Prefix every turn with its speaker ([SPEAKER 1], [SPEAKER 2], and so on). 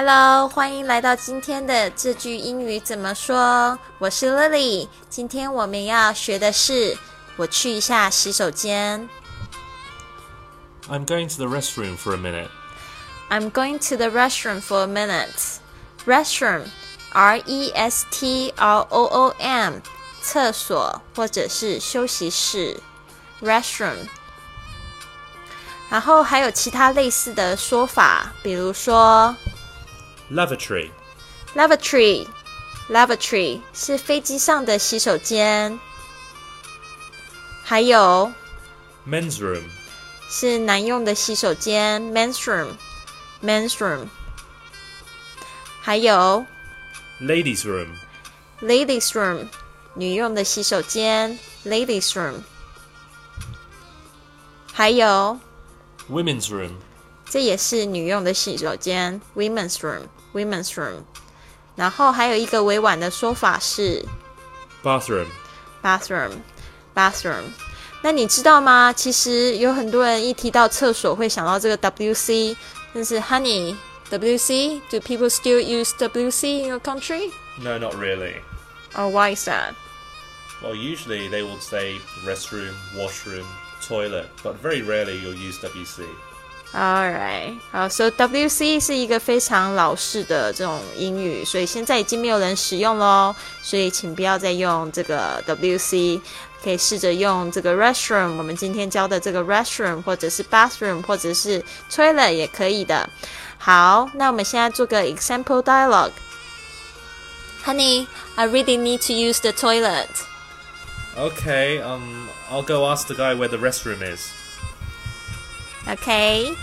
[SPEAKER 1] Hello，欢迎来到今天的这句英语怎么说？我是 Lily，今天我们要学的是我去一下洗手间。
[SPEAKER 2] I'm going to the restroom for a minute.
[SPEAKER 1] I'm going to the restroom for a minute. Restroom, R E S T R O O M，厕所或者是休息室。Restroom。然后还有其他类似的说法，比如说
[SPEAKER 2] Lavatory.
[SPEAKER 1] lavatory。lavatory 是飞机上的洗手间，还有
[SPEAKER 2] Men's room.
[SPEAKER 1] 是男用的洗手间 men's room。men's room。还有
[SPEAKER 2] Ladies' room.
[SPEAKER 1] ladies room，女用的洗手间 ladies room。还有，
[SPEAKER 2] Women's room.
[SPEAKER 1] 这也是女用的洗手间 women's room women's room。然后还有一个委婉的说法是
[SPEAKER 2] Bathroom.
[SPEAKER 1] bathroom bathroom。那你知道吗？其实有很多人一提到厕所会想到这个 WC，但是 Honey WC do people still use WC in your country?
[SPEAKER 2] No, not really.
[SPEAKER 1] Oh, why is that?
[SPEAKER 2] Well, usually they will say restroom, washroom, toilet, but very rarely you'll use WC.
[SPEAKER 1] Alright，好，So WC 是一个非常老式的这种英语，所以现在已经没有人使用喽，所以请不要再用这个 WC，可以试着用这个 restroom，我们今天教的这个 restroom，或者是 bathroom，或者是 toilet 也可以的。好，那我们现在做个 example dialogue。Honey, I really need to use the toilet.
[SPEAKER 2] Okay, um, I'll go ask the guy where the restroom is.
[SPEAKER 1] Okay,